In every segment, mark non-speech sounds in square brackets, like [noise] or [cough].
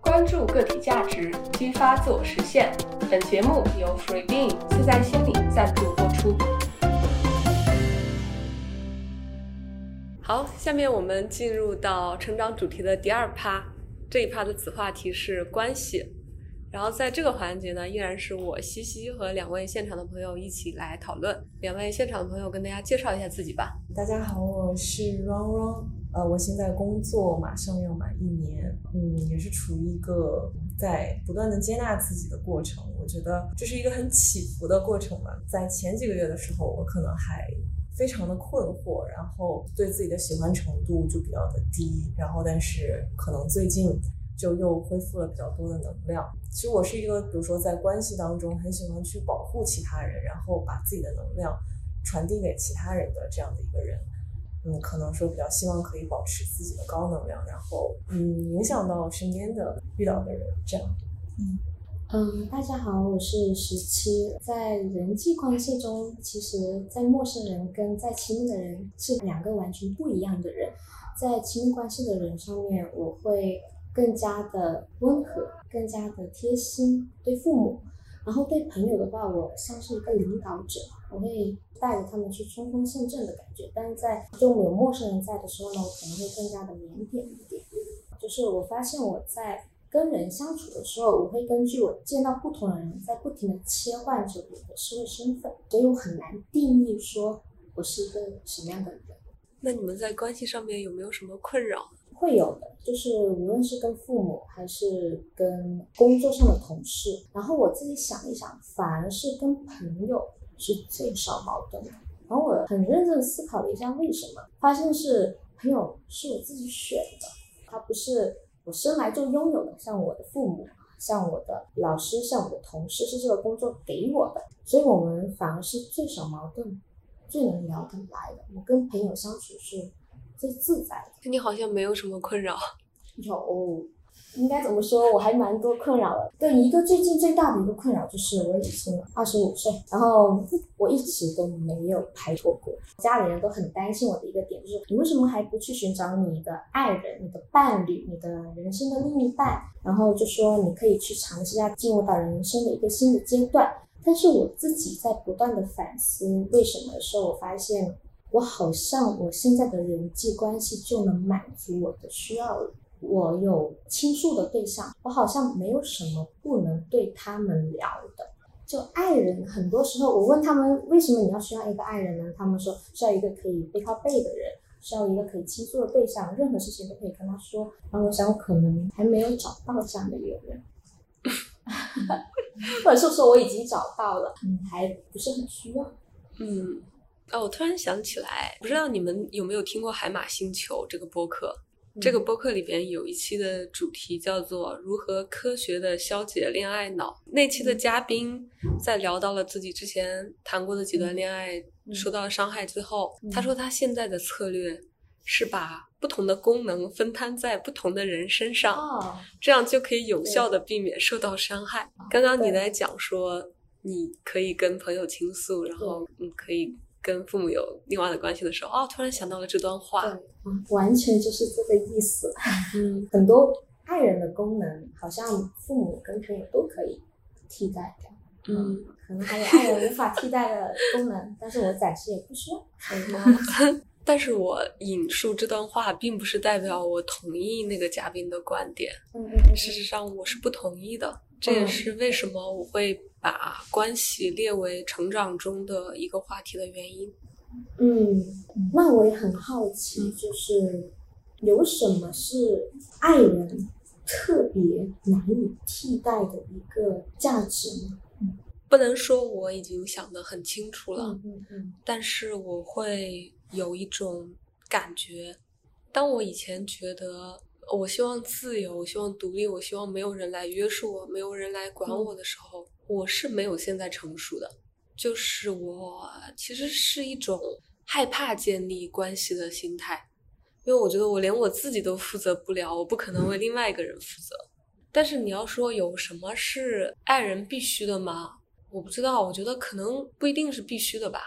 关注个体价值，激发自我实现。本节目由 FreeBeing 自在心理赞助播出。好，下面我们进入到成长主题的第二趴，这一趴的子话题是关系。然后在这个环节呢，依然是我西西和两位现场的朋友一起来讨论。两位现场的朋友跟大家介绍一下自己吧。大家好，我是 Run Run，呃，我现在工作马上要满一年，嗯，也是处于一个在不断的接纳自己的过程。我觉得这是一个很起伏的过程吧。在前几个月的时候，我可能还非常的困惑，然后对自己的喜欢程度就比较的低，然后但是可能最近。就又恢复了比较多的能量。其实我是一个，比如说在关系当中很喜欢去保护其他人，然后把自己的能量传递给其他人的这样的一个人。嗯，可能说比较希望可以保持自己的高能量，然后嗯影响到身边的遇到的人这样。嗯嗯，大家好，我是十七。在人际关系中，其实，在陌生人跟在亲密的人是两个完全不一样的人。在亲密关系的人上面，我会。更加的温和，更加的贴心，对父母，然后对朋友的话，我像是一个领导者，我会带着他们去冲锋陷阵的感觉。但是在中有陌生人在的时候呢，我可能会更加的腼腆一点。就是我发现我在跟人相处的时候，我会根据我见到不同的人，在不停的切换着我的社会身份，所以我很难定义说我是一个什么样的人。那你们在关系上面有没有什么困扰？会有的，就是无论是跟父母还是跟工作上的同事，然后我自己想一想，反而是跟朋友是最少矛盾的。然后我很认真思考了一下为什么，发现是朋友是我自己选的，他不是我生来就拥有的，像我的父母，像我的老师，像我的同事，是这个工作给我的，所以我们反而是最少矛盾、最能聊得来的。我跟朋友相处是。最自在的，你好像没有什么困扰。有，应该怎么说？我还蛮多困扰的。对，一个最近最大的一个困扰就是我已经二十五岁，然后我一直都没有拍拖过。家里人都很担心我的一个点就是，你为什么还不去寻找你的爱人、你的伴侣、你的人生的另一半？然后就说你可以去尝试一下进入到人生的一个新的阶段。但是我自己在不断的反思为什么的时候，我发现。我好像我现在的人际关系就能满足我的需要了。我有倾诉的对象，我好像没有什么不能对他们聊的。就爱人，很多时候我问他们为什么你要需要一个爱人呢？他们说需要一个可以背靠背的人，需要一个可以倾诉的对象，任何事情都可以跟他说。然后我想，我可能还没有找到这样的一个人，或者说我已经找到了，你，还不是很需要，嗯。哦，我突然想起来，不知道你们有没有听过《海马星球》这个播客？这个播客里边有一期的主题叫做“如何科学的消解恋爱脑”。那期的嘉宾在聊到了自己之前谈过的几段恋爱受到伤害之后，他说他现在的策略是把不同的功能分摊在不同的人身上，这样就可以有效的避免受到伤害。刚刚你在讲说，你可以跟朋友倾诉，然后你，可以。跟父母有另外的关系的时候，哦，突然想到了这段话，对，完全就是这个意思。[laughs] 嗯，很多爱人的功能，好像父母跟朋友都可以替代掉。嗯，可能还有爱人无法替代的功能，但是我暂时也不需要。[laughs] 但是我引述这段话，并不是代表我同意那个嘉宾的观点。嗯嗯，事实上我是不同意的。这也是为什么我会把关系列为成长中的一个话题的原因。嗯，那我也很好奇，就是有什么是爱人特别难以替代的一个价值吗？不能说我已经想得很清楚了，嗯嗯，但是我会有一种感觉，当我以前觉得。我希望自由，我希望独立，我希望没有人来约束我，没有人来管我的时候，我是没有现在成熟的。就是我其实是一种害怕建立关系的心态，因为我觉得我连我自己都负责不了，我不可能为另外一个人负责。但是你要说有什么是爱人必须的吗？我不知道，我觉得可能不一定是必须的吧。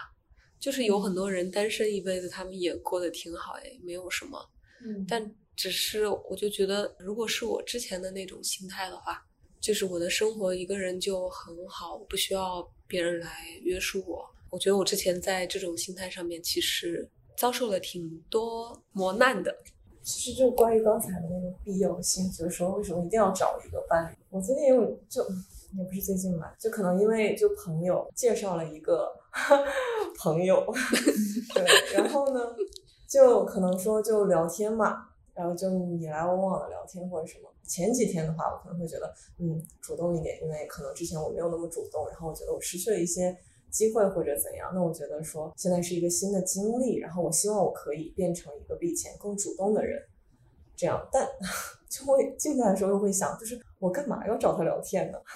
就是有很多人单身一辈子，他们也过得挺好，哎，没有什么。嗯，但。只是我就觉得，如果是我之前的那种心态的话，就是我的生活一个人就很好，不需要别人来约束我。我觉得我之前在这种心态上面，其实遭受了挺多磨难的。其实就关于刚才的那个必要性，就是说为什么一定要找一个伴侣？我最近有就也不是最近吧，就可能因为就朋友介绍了一个 [laughs] 朋友，[laughs] 对，然后呢，就可能说就聊天嘛。然后就你来我往的聊天或者什么，前几天的话，我可能会觉得，嗯，主动一点，因为可能之前我没有那么主动，然后我觉得我失去了一些机会或者怎样。那我觉得说现在是一个新的经历，然后我希望我可以变成一个比以前更主动的人，这样。但 [laughs] 就会静下来的时候又会想，就是我干嘛要找他聊天呢？[laughs]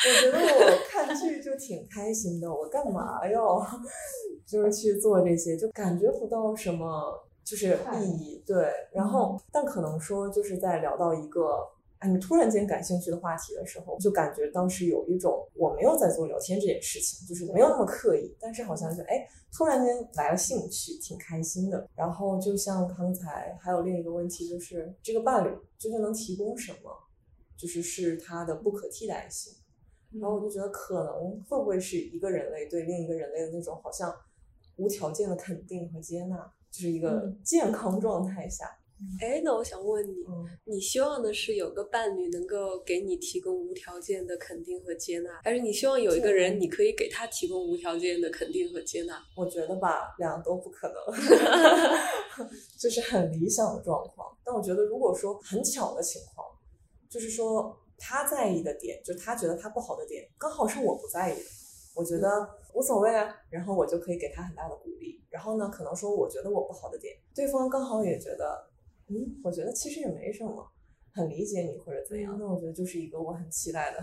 我觉得我看剧就挺开心的，我干嘛要 [laughs] 就是去做这些，就感觉不到什么。就是意义对，然后但可能说就是在聊到一个哎你突然间感兴趣的话题的时候，就感觉当时有一种我没有在做聊天这件事情，就是没有那么刻意，但是好像就哎突然间来了兴趣，挺开心的。然后就像刚才还有另一个问题，就是这个伴侣究竟能提供什么，就是是他的不可替代性。然后我就觉得可能会不会是一个人类对另一个人类的那种好像无条件的肯定和接纳。就是一个健康状态下，哎，那我想问你，你希望的是有个伴侣能够给你提供无条件的肯定和接纳，还是你希望有一个人你可以给他提供无条件的肯定和接纳？我觉得吧，两个都不可能，[laughs] 就是很理想的状况。但我觉得，如果说很巧的情况，就是说他在意的点，就他觉得他不好的点，刚好是我不在意的。我觉得无所谓啊，然后我就可以给他很大的鼓励。然后呢，可能说我觉得我不好的点，对方刚好也觉得，嗯，我觉得其实也没什么，很理解你或者怎样。那我觉得就是一个我很期待的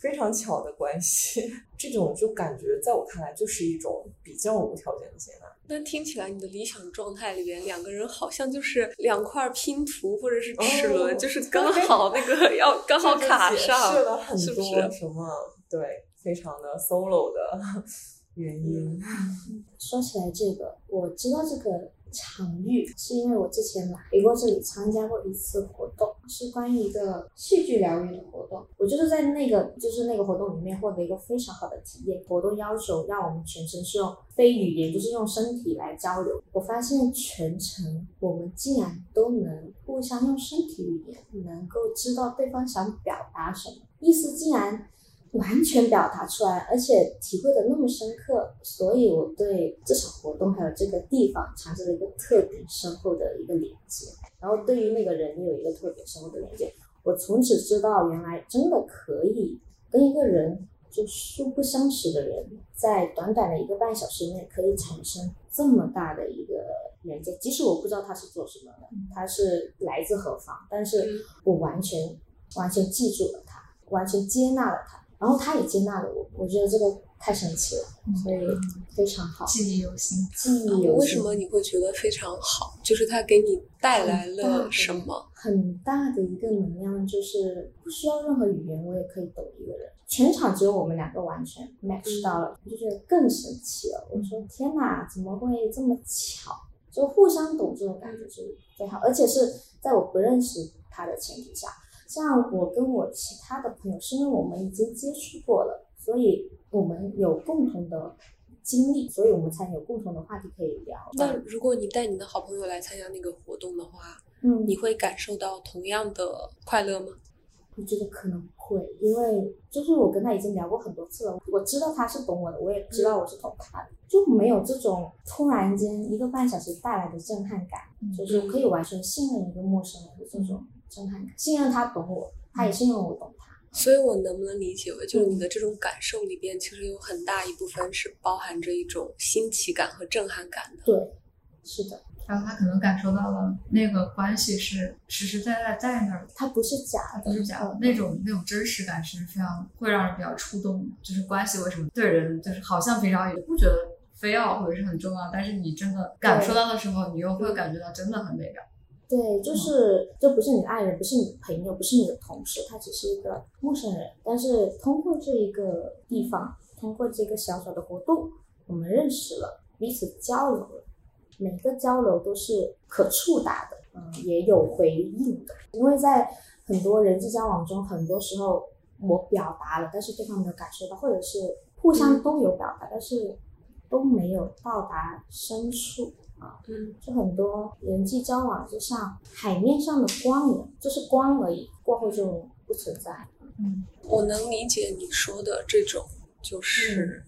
非常巧的关系。[laughs] 这种就感觉在我看来就是一种比较无条件的接纳。那听起来你的理想状态里边，两个人好像就是两块拼图或者是齿轮，就是刚好那个要刚好卡上，是了很多什么对。非常的 solo 的原因。[laughs] 说起来这个，我知道这个场域是因为我之前来过这里参加过一次活动，是关于一个戏剧疗愈的活动。我就是在那个就是那个活动里面获得一个非常好的体验。活动要求让我们全程是用非语言，就是用身体来交流。我发现全程我们竟然都能互相用身体语言，能够知道对方想表达什么，意思竟然。完全表达出来，而且体会的那么深刻，所以我对这场活动还有这个地方产生了一个特别深厚的一个连接。然后对于那个人有一个特别深厚的连接。我从此知道，原来真的可以跟一个人就素不相识的人，在短短的一个半小时内可以产生这么大的一个连接。即使我不知道他是做什么的，他是来自何方，但是我完全完全记住了他，完全接纳了他。然后他也接纳了我，我觉得这个太神奇了，所以非常好，记忆犹新。记忆犹新。为什么你会觉得非常好？就是他给你带来了什么？很大的一个能量，就是不需要任何语言，我也可以懂一个人。全场只有我们两个完全 match 到了，我就觉得更神奇了。我说天哪，怎么会这么巧？就互相懂这种感觉是最好，而且是在我不认识他的前提下。像我跟我其他的朋友，是因为我们已经接触过了，所以我们有共同的经历，所以我们才有共同的话题可以聊。那如果你带你的好朋友来参加那个活动的话，嗯，你会感受到同样的快乐吗？我觉得可能会，因为就是我跟他已经聊过很多次了，我知道他是懂我的，我也知道我是懂他的，就没有这种突然间一个半小时带来的震撼感，就是可以完全信任一个陌生人的这种。震撼感，信任他懂我，他也信任我懂他。所以，我能不能理解为，就是你的这种感受里边，其实有很大一部分是包含着一种新奇感和震撼感的。对，是的。然后他可能感受到了那个关系是实实在在在那儿，他不是假的，不是假的。那种那种真实感是非常会让人比较触动的。就是关系为什么对人，就是好像平常也不觉得非要或者是很重要，但是你真的感受到的时候，你又会感觉到真的很美妙。对，就是这不是你的爱人，不是你的朋友，不是你的同事，他只是一个陌生人。但是通过这一个地方，通过这个小小的活动，我们认识了，彼此交流了，每个交流都是可触达的，嗯，也有回应的。因为在很多人际交往中，很多时候我表达了，但是对方没有感受到，或者是互相都有表达，但是都没有到达深处啊。嗯，就很多人际交往就像海面上的光一样，就是光而已，过后就不存在。嗯，我能理解你说的这种，就是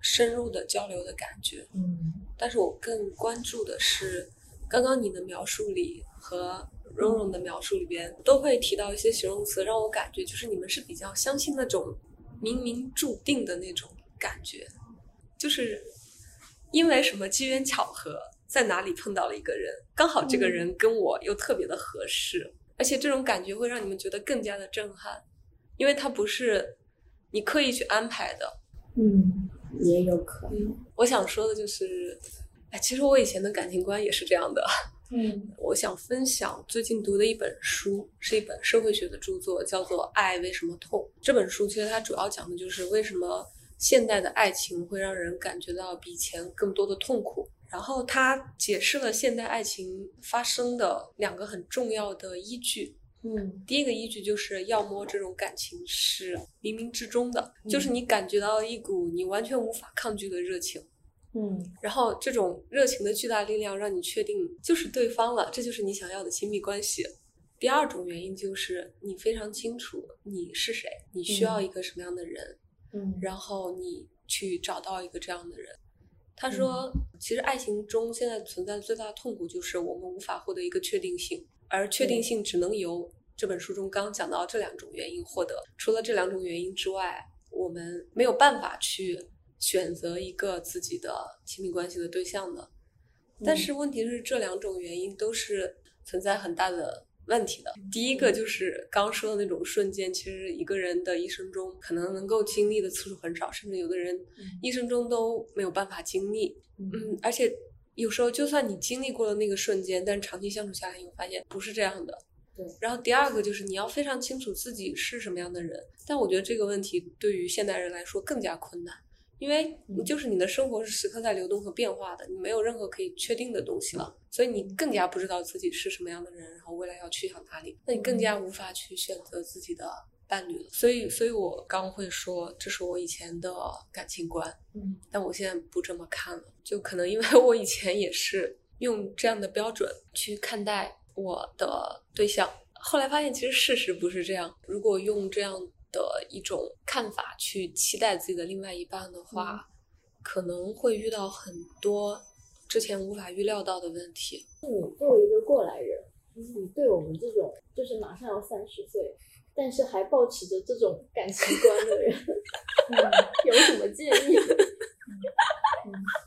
深入的交流的感觉。嗯但是我更关注的是，刚刚你的描述里和蓉蓉的描述里边都会提到一些形容词，让我感觉就是你们是比较相信那种冥冥注定的那种感觉，就是因为什么机缘巧合，在哪里碰到了一个人，刚好这个人跟我又特别的合适，而且这种感觉会让你们觉得更加的震撼，因为它不是你刻意去安排的，嗯，也有可能。嗯，我想说的就是，哎，其实我以前的感情观也是这样的。嗯 [laughs] 我想分享最近读的一本书，是一本社会学的著作，叫做《爱为什么痛》。这本书其实它主要讲的就是为什么现代的爱情会让人感觉到比以前更多的痛苦。然后他解释了现代爱情发生的两个很重要的依据。嗯第一个依据就是，要么这种感情是冥冥之中的，就是你感觉到一股你完全无法抗拒的热情。嗯然后这种热情的巨大力量让你确定就是对方了，这就是你想要的亲密关系。第二种原因就是你非常清楚你是谁，你需要一个什么样的人，嗯，然后你去找到一个这样的人。他说，其实爱情中现在存在的最大的痛苦就是我们无法获得一个确定性，而确定性只能由这本书中刚刚讲到这两种原因获得。除了这两种原因之外，我们没有办法去选择一个自己的亲密关系的对象的。但是问题是，这两种原因都是存在很大的问题的。第一个就是刚刚说的那种瞬间，其实一个人的一生中可能能够经历的次数很少，甚至有的人一生中都没有办法经历。嗯，而且有时候就算你经历过了那个瞬间，但是长期相处下来，你会发现不是这样的。对然后第二个就是你要非常清楚自己是什么样的人，但我觉得这个问题对于现代人来说更加困难，因为嗯就是你的生活是时刻在流动和变化的，你没有任何可以确定的东西了，所以你更加不知道自己是什么样的人，然后未来要去向哪里，那你更加无法去选择自己的伴侣了。所以，所以我刚会说，这是我以前的感情观，嗯但我现在不这么看了，就可能因为 [laughs] 我以前也是用这样的标准去看待我的对象，后来发现其实事实不是这样。如果用这样的一种看法去期待自己的另外一半的话，可能会遇到很多之前无法预料到的问题。你作为一个过来人，你对我们这种就是马上要三十岁，但是还保持着这种感情观的人，[laughs] 有什么建议？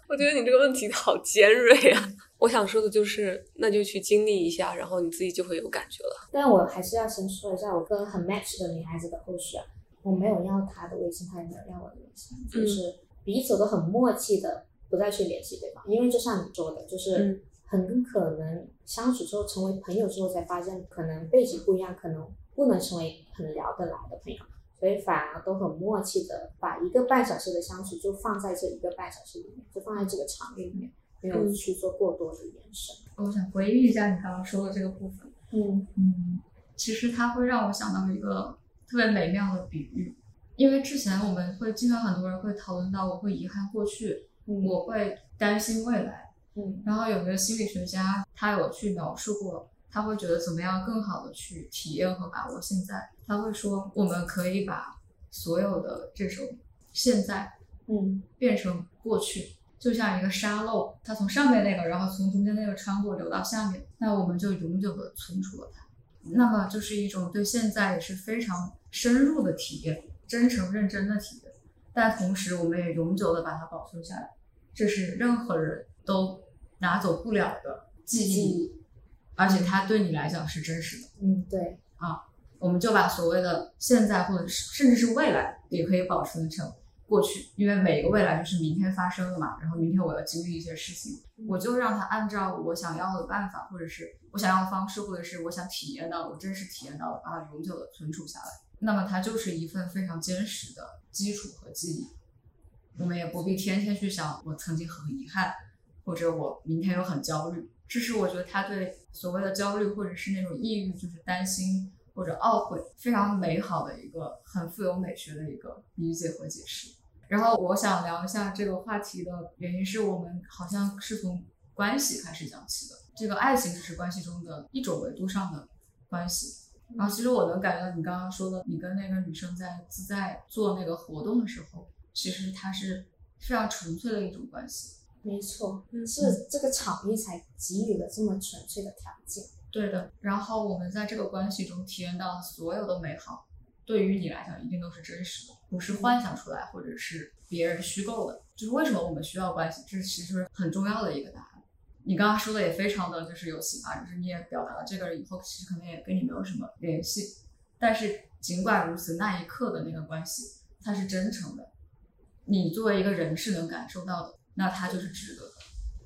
我觉得你这个问题好尖锐啊！我想说的就是，那就去经历一下，然后你自己就会有感觉了。但我还是要先说一下我跟很 match 的女孩子的故事啊，我没有要她的微信，她也没有要我的微信，就是彼此都很默契的不再去联系对方，因为就像你说的，就是嗯很可能相处之后成为朋友之后才发现，可能背景不一样，可能不能成为很聊得来的朋友。所以反而都很默契的把一个半小时的相处就放在这一个半小时里面，就放在这个场域里面，没有去做过多的延伸。我想回应一下你刚刚说的这个部分。嗯嗯，其实它会让我想到一个特别美妙的比喻，因为之前我们会经常很多人会讨论到，我会遗憾过去，嗯我会担心未来。嗯然后有一个心理学家，他有去描述过，他会觉得怎么样更好的去体验和把握现在。他会说，我们可以把所有的这种现在嗯变成过去，就像一个沙漏，它从上面那个，然后从中间那个穿过流到下面，那我们就永久的存储了它。那么就是一种对现在也是非常深入的体验，真诚认真的体验，但同时我们也永久的把它保存下来，这是任何人都拿走不了的记忆，而且它对你来讲是真实的。嗯，对，啊我们就把所谓的现在或者是甚至是未来也可以保存成过去，因为每一个未来就是明天发生的嘛。然后明天我要经历一些事情，我就让它按照我想要的办法，或者是我想要的方式，或者是我想体验到的，我真实体验到的，把它永久的存储下来。那么它就是一份非常坚实的基础和记忆。我们也不必天天去想我曾经很遗憾，或者我明天又很焦虑。这是我觉得他对所谓的焦虑或者是那种抑郁，就是担心或者懊悔，非常美好的一个很富有美学的一个理解和解释。然后我想聊一下这个话题的原因，是我们好像是从关系开始讲起的。这个爱情只是关系中的一种维度上的关系。然后其实我能感觉到你刚刚说的，你跟那个女生在自在做那个活动的时候，其实它是非常纯粹的一种关系。没错，是这个场域才给予了这么纯粹的条件。对的。然后我们在这个关系中体验到所有的美好，对于你来讲一定都是真实的，不是幻想出来或者是别人虚构的。就是为什么我们需要关系，这其实很重要的一个答案。你刚刚说的也非常的就是有启发，就是你也表达了这个人以后其实可能也跟你没有什么联系，但是尽管如此，那一刻的那个关系它是真诚的，你作为一个人是能感受到的，那它就是值得的。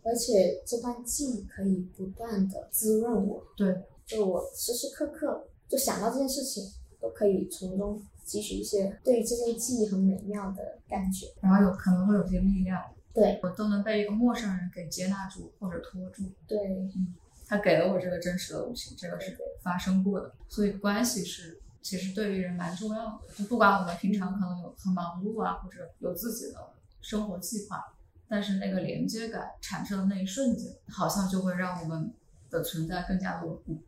而且这段记忆可以不断的滋润我，对，就我时时刻刻就想到这件事情，都可以从中汲取一些对这件记忆很美妙的感觉，然后有可能会有些力量。对我都能被一个陌生人给接纳住或者拖住。对，嗯他给了我这个真实的东西，这个是发生过的，所以关系是其实对于人蛮重要的。就不管我们平常可能有很忙碌啊，或者有自己的生活计划，但是那个连接感产生的那一瞬间，好像就会让我们的存在更加的稳固。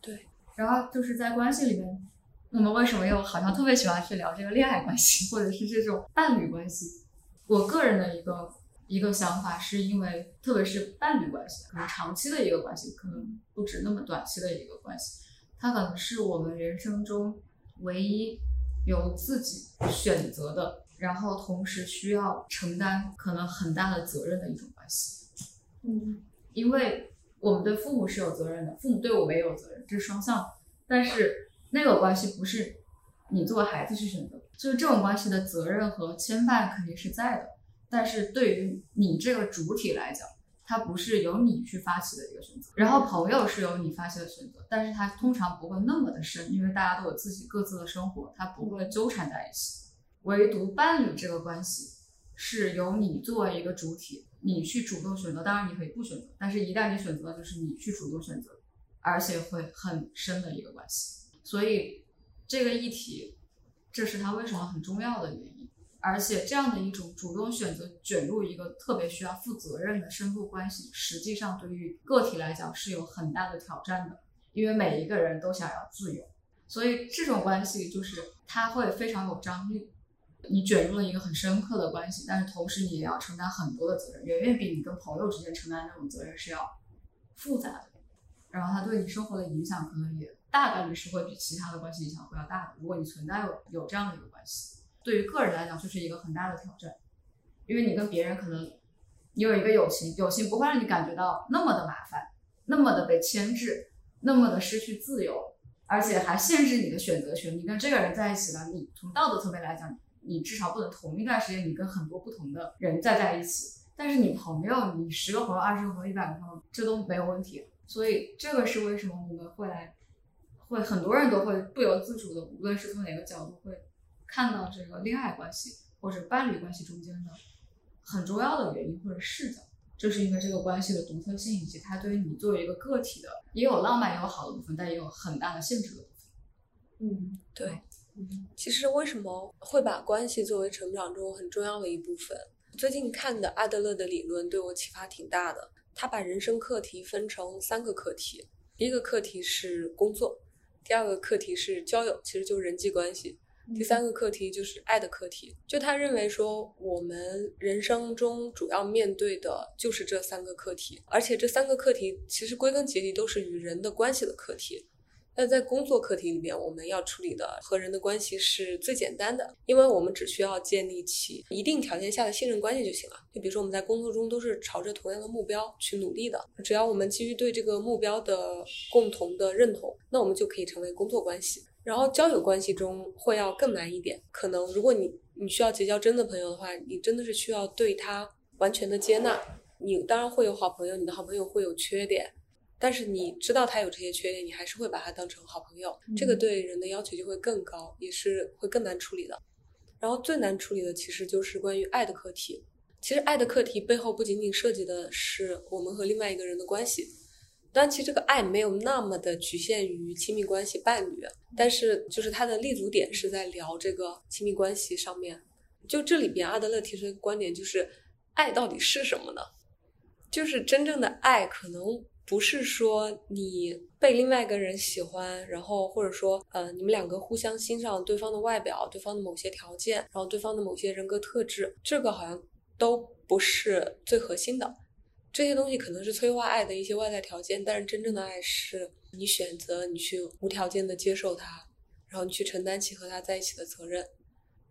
对，然后就是在关系里面，我们为什么又好像特别喜欢去聊这个恋爱关系，或者是这种伴侣关系？我个人的一个一个想法，是因为特别是伴侣关系，可能长期的一个关系，可能不止那么短期的一个关系，它可能是我们人生中唯一由自己选择的，然后同时需要承担可能很大的责任的一种关系。嗯，因为我们对父母是有责任的，父母对我们也有责任，这是双向的。但是那个关系不是你作为孩子去选择，就是这种关系的责任和牵绊肯定是在的。但是对于你这个主体来讲，它不是由你去发起的一个选择。然后朋友是由你发起的选择，但是它通常不会那么的深，因为大家都有自己各自的生活，它不会纠缠在一起。唯独伴侣这个关系是由你作为一个主体，你去主动选择。当然你可以不选择，但是一旦你选择，就是你去主动选择，而且会很深的一个关系。所以这个议题，这是它为什么很重要的原因。而且这样的一种主动选择卷入一个特别需要负责任的深度关系，实际上对于个体来讲是有很大的挑战的，因为每一个人都想要自由，所以这种关系就是它会非常有张力。你卷入了一个很深刻的关系，但是同时你也要承担很多的责任，远远比你跟朋友之间承担那种责任是要复杂的。然后它对你生活的影响可能也大概率是会比其他的关系影响会要大的。如果你存在有有这样的一个关系。对于个人来讲，就是一个很大的挑战，因为你跟别人可能你有一个友情，友情不会让你感觉到那么的麻烦，那么的被牵制，那么的失去自由，而且还限制你的选择权。你跟这个人在一起了，你从道德层面来讲，你至少不能同一段时间你跟很多不同的人在在一起。但是你朋友，你十个朋友、二十个朋友、一百个朋友，这都没有问题。所以这个是为什么我们会来，会很多人都会不由自主的，无论是从哪个角度会。看到这个恋爱关系或者伴侣关系中间的很重要的原因或者视角，就是因为这个关系的独特性以及它对于你作为一个个体的也有浪漫也有好的部分，但也有很大的限制的部分。嗯，对。其实为什么会把关系作为成长中很重要的一部分？最近看的阿德勒的理论对我启发挺大的。他把人生课题分成三个课题，第一个课题是工作，第二个课题是交友，其实就是人际关系。第三个课题就是爱的课题，就他认为说，我们人生中主要面对的就是这三个课题，而且这三个课题其实归根结底都是与人的关系的课题。那在工作课题里面，我们要处理的和人的关系是最简单的，因为我们只需要建立起一定条件下的信任关系就行了。就比如说我们在工作中都是朝着同样的目标去努力的，只要我们基于对这个目标的共同的认同，那我们就可以成为工作关系。然后交友关系中会要更难一点，可能如果你你需要结交真的朋友的话，你真的是需要对他完全的接纳。你当然会有好朋友，你的好朋友会有缺点，但是你知道他有这些缺点，你还是会把他当成好朋友。这个对人的要求就会更高，也是会更难处理的。然后最难处理的其实就是关于爱的课题。其实爱的课题背后不仅仅涉及的是我们和另外一个人的关系，但其实这个爱没有那么的局限于亲密关系、伴侣，但是就是它的立足点是在聊这个亲密关系上面。就这里边，阿德勒提出一个观点，就是爱到底是什么呢？就是真正的爱，可能不是说你被另外一个人喜欢，然后或者说，呃，你们两个互相欣赏对方的外表、对方的某些条件，然后对方的某些人格特质，这个好像都不是最核心的。这些东西可能是催化爱的一些外在条件，但是真正的爱是你选择你去无条件的接受他，然后你去承担起和他在一起的责任。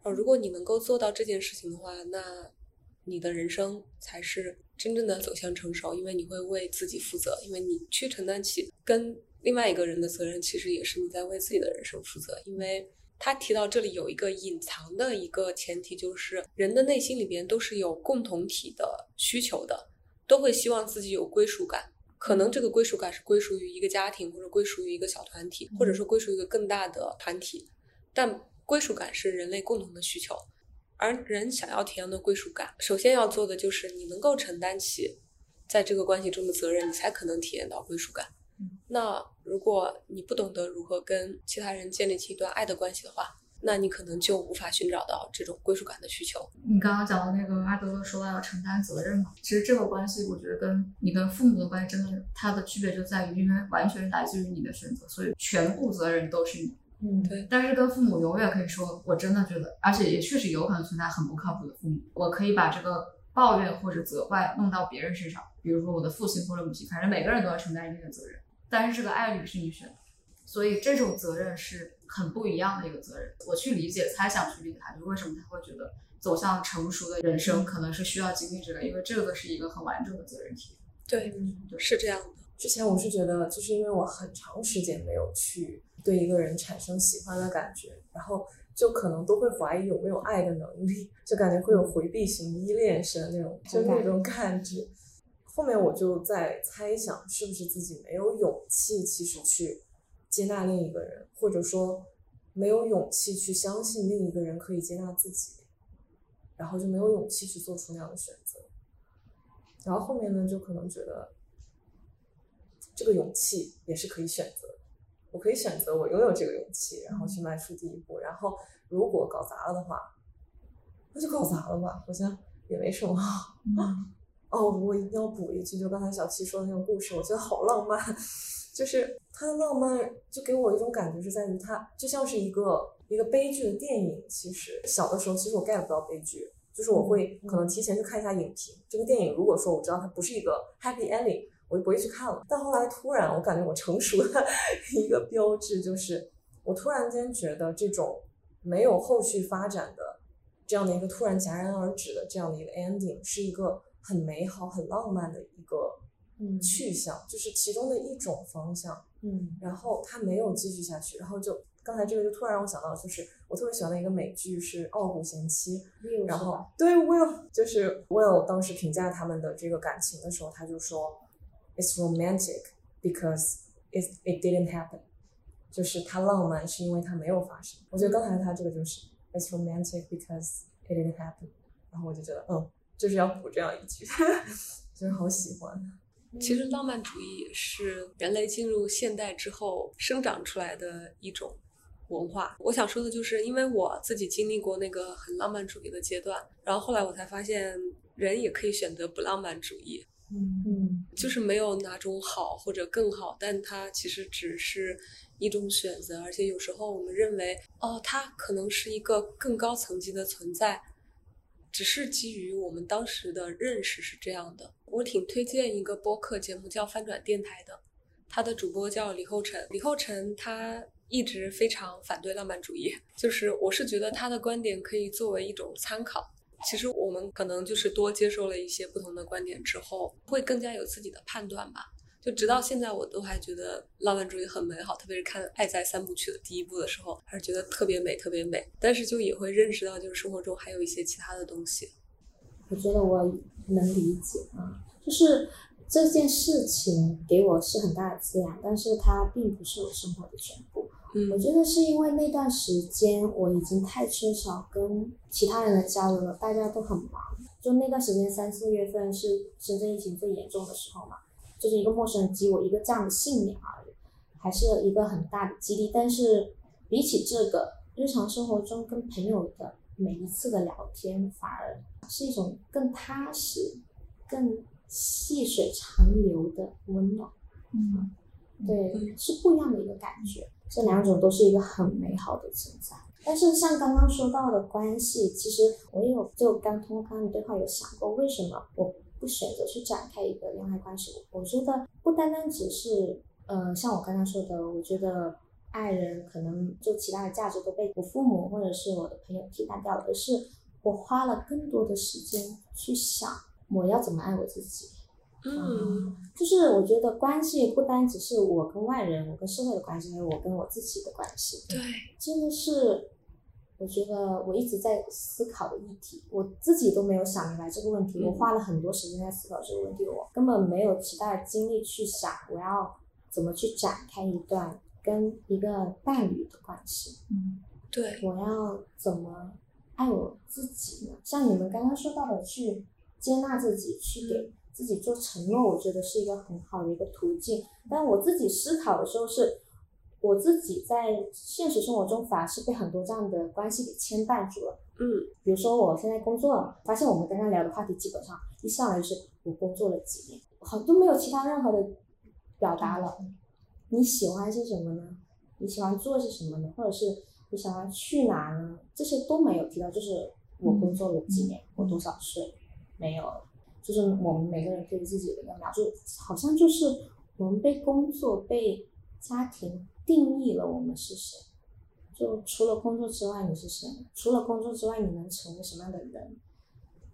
哦，如果你能够做到这件事情的话，那你的人生才是真正的走向成熟，因为你会为自己负责，因为你去承担起跟另外一个人的责任，其实也是你在为自己的人生负责。因为他提到这里有一个隐藏的一个前提，就是人的内心里边都是有共同体的需求的，都会希望自己有归属感。可能这个归属感是归属于一个家庭，或者归属于一个小团体，或者说归属于一个更大的团体，但。归属感是人类共同的需求，而人想要体验的归属感，首先要做的就是你能够承担起在这个关系中的责任，你才可能体验到归属感。那如果你不懂得如何跟其他人建立起一段爱的关系的话，那你可能就无法寻找到这种归属感的需求。你刚刚讲的那个阿德勒说要承担责任嘛，其实这个关系，我觉得跟你跟父母的关系真的它的区别就在于，因为完全来自于你的选择，所以全部责任都是你。嗯，对，但是跟父母永远可以说，我真的觉得，而且也确实有可能存在很不靠谱的父母。我可以把这个抱怨或者责怪弄到别人身上，比如说我的父亲或者母亲，反正每个人都要承担一定的责任。但是这个爱侣是你选的，所以这种责任是很不一样的一个责任。我去理解、猜想去理解他，就为什么他会觉得走向成熟的人生可能是需要经历这个，因为这个是一个很完整的责任体。对，是这样的。之前我是觉得，就是因为我很长时间没有去对一个人产生喜欢的感觉，然后就可能都会怀疑有没有爱的能力，就感觉会有回避型依恋式的那种，就那种感觉。后面我就在猜想，是不是自己没有勇气，其实去接纳另一个人，或者说没有勇气去相信另一个人可以接纳自己，然后就没有勇气去做出那样的选择。然后后面呢，就可能觉得。这个勇气也是可以选择，我可以选择我拥有这个勇气，然后去迈出第一步。然后如果搞砸了的话，那就搞砸了吧，好像也没什么。哦，我一定要补一句，就刚才小七说的那个故事，我觉得好浪漫。就是它的浪漫，就给我一种感觉是在于它就像是一个一个悲剧的电影。其实小的时候，其实我 get 不到悲剧，就是我会可能提前去看一下影评。这个电影如果说我知道它不是一个 happy ending。我就不会去看了。但后来突然，我感觉我成熟的 [laughs] 一个标志就是，我突然间觉得这种没有后续发展的这样的一个突然戛然而止的这样的一个 ending，是一个很美好、很浪漫的一个去向，就是其中的一种方向。嗯，然后他没有继续下去，然后就刚才这个就突然让我想到，就是我特别喜欢的一个美剧是《傲骨贤妻》，然后对 Will，就是 Will 当时评价他们的这个感情的时候，他就说。It's romantic because it it didn't happen，就是它浪漫是因为它没有发生。我觉得刚才他这个就是 It's romantic because it didn't happen，然后我就觉得嗯，就是要补这样一句，就是好喜欢。其实浪漫主义也是人类进入现代之后生长出来的一种文化。我想说的就是，因为我自己经历过那个很浪漫主义的阶段，然后后来我才发现，人也可以选择不浪漫主义。嗯，就是没有哪种好或者更好，但它其实只是一种选择，而且有时候我们认为，哦，它可能是一个更高层级的存在，只是基于我们当时的认识是这样的。我挺推荐一个播客节目叫翻转电台的，他的主播叫李厚辰，李厚辰他一直非常反对浪漫主义，就是我是觉得他的观点可以作为一种参考。其实我们可能就是多接受了一些不同的观点之后，会更加有自己的判断吧。就直到现在，我都还觉得浪漫主义很美好，特别是看《爱在三部曲》的第一部的时候，还是觉得特别美，特别美。但是就也会认识到，就是生活中还有一些其他的东西。我觉得我能理解啊，就是这件事情给我是很大的滋养，但是它并不是我生活的全部。我觉得是因为那段时间我已经太缺少跟其他人的交流了，大家都很忙，就那段时间三四月份是深圳疫情最严重的时候嘛，就是一个陌生人给我一个这样的信念而已，还是一个很大的激励。但是比起这个，日常生活中跟朋友的每一次的聊天，反而是一种更踏实、更细水长流的温暖。嗯，对，是不一样的一个感觉。这两种都是一个很美好的存在。但是像刚刚说到的关系，其实我也有就刚通过刚刚的对话有想过，为什么我不选择去展开一个恋爱关系？我觉得不单单只是呃，像我刚刚说的，我觉得爱人可能就其他的价值都被我父母或者是我的朋友替代掉了，而是我花了更多的时间去想我要怎么爱我自己。嗯就是我觉得关系不单只是我跟外人、我跟社会的关系，还有我跟我自己的关系。对，这个是我觉得我一直在思考的议题，我自己都没有想明白这个问题。嗯我花了很多时间在思考这个问题，我根本没有其他的精力去想我要怎么去展开一段跟一个伴侣的关系。嗯对，我要怎么爱我自己呢？像你们刚刚说到的，去接纳自己，去给自己做承诺，我觉得是一个很好的一个途径。但我自己思考的时候是，我自己在现实生活中反而是被很多这样的关系给牵绊住了。嗯比如说我现在工作了，发现我们刚刚聊的话题基本上一上来就是我工作了几年，好都没有其他任何的表达了。你喜欢些什么呢？你喜欢做些什么呢？或者是你想要去哪呢？这些都没有提到，就是我工作了几年，我多少岁，没有，就是我们每个人对自己的一个描述，好像就是我们被工作、被家庭定义了我们是谁。就除了工作之外，你是谁？除了工作之外，你能成为什么样的人？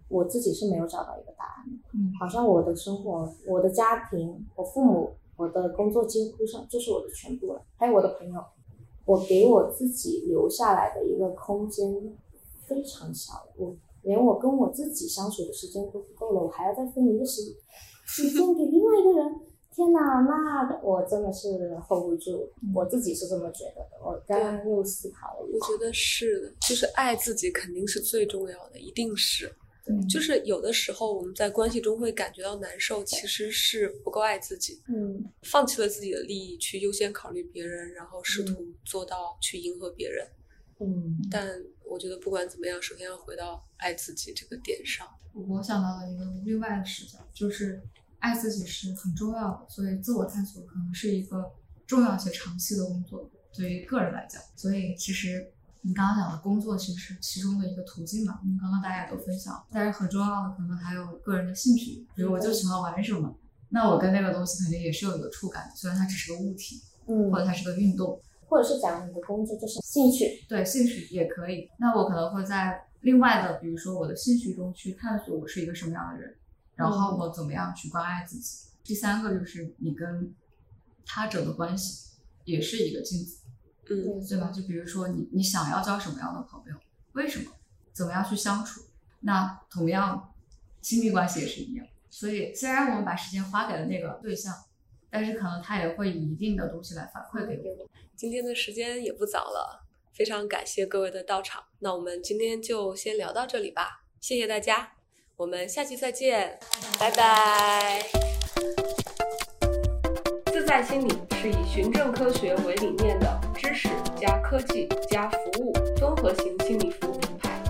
我自己是没有找到一个答案的。嗯好像我的生活、我的家庭、我父母、我的工作几乎上就是我的全部了，还有我的朋友，我给我自己留下来的一个空间非常小，我连我跟我自己相处的时间都不够了，我还要再分一个时时间给另外一个人。天哪，那我真的是 hold 不住，我自己是这么觉得的。我刚刚又思考了一下，我觉得是的，就是爱自己肯定是最重要的，一定是。对就是有的时候我们在关系中会感觉到难受，其实是不够爱自己，嗯放弃了自己的利益去优先考虑别人，然后试图做到去迎合别人。嗯但我觉得不管怎么样，首先要回到爱自己这个点上。我想到了一个另外的视角，就是爱自己是很重要的，所以自我探索可能是一个重要且长期的工作，对于个人来讲。所以其实你刚刚讲的工作其实是其中的一个途径嘛，嗯，刚刚大家也都分享，但是很重要的可能还有个人的兴趣，比如我就喜欢玩什么，那我跟那个东西肯定也是有一个触感，虽然它只是个物体，嗯或，者它是个运动，或者是讲你的工作就是兴趣，对，兴趣也可以。那我可能会在另外的，比如说我的兴趣中去探索我是一个什么样的人，然后我怎么样去关爱自己。第三个就是你跟他者的关系也是一个镜子，嗯，对吧？就比如说你你想要交什么样的朋友，为什么，怎么样去相处？那同样，亲密关系也是一样。所以虽然我们把时间花给了那个对象，但是可能他也会以一定的东西来反馈给我。今天的时间也不早了，非常感谢各位的到场。那我们今天就先聊到这里吧，谢谢大家，我们下期再见，拜拜。自在心理是以循证科学为理念的知识加科技加服务综合型心理服务品牌，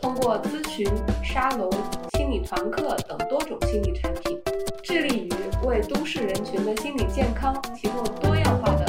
通过咨询、沙龙、心理团课等多种心理产品，致力于为都市人群的心理健康提供多样化的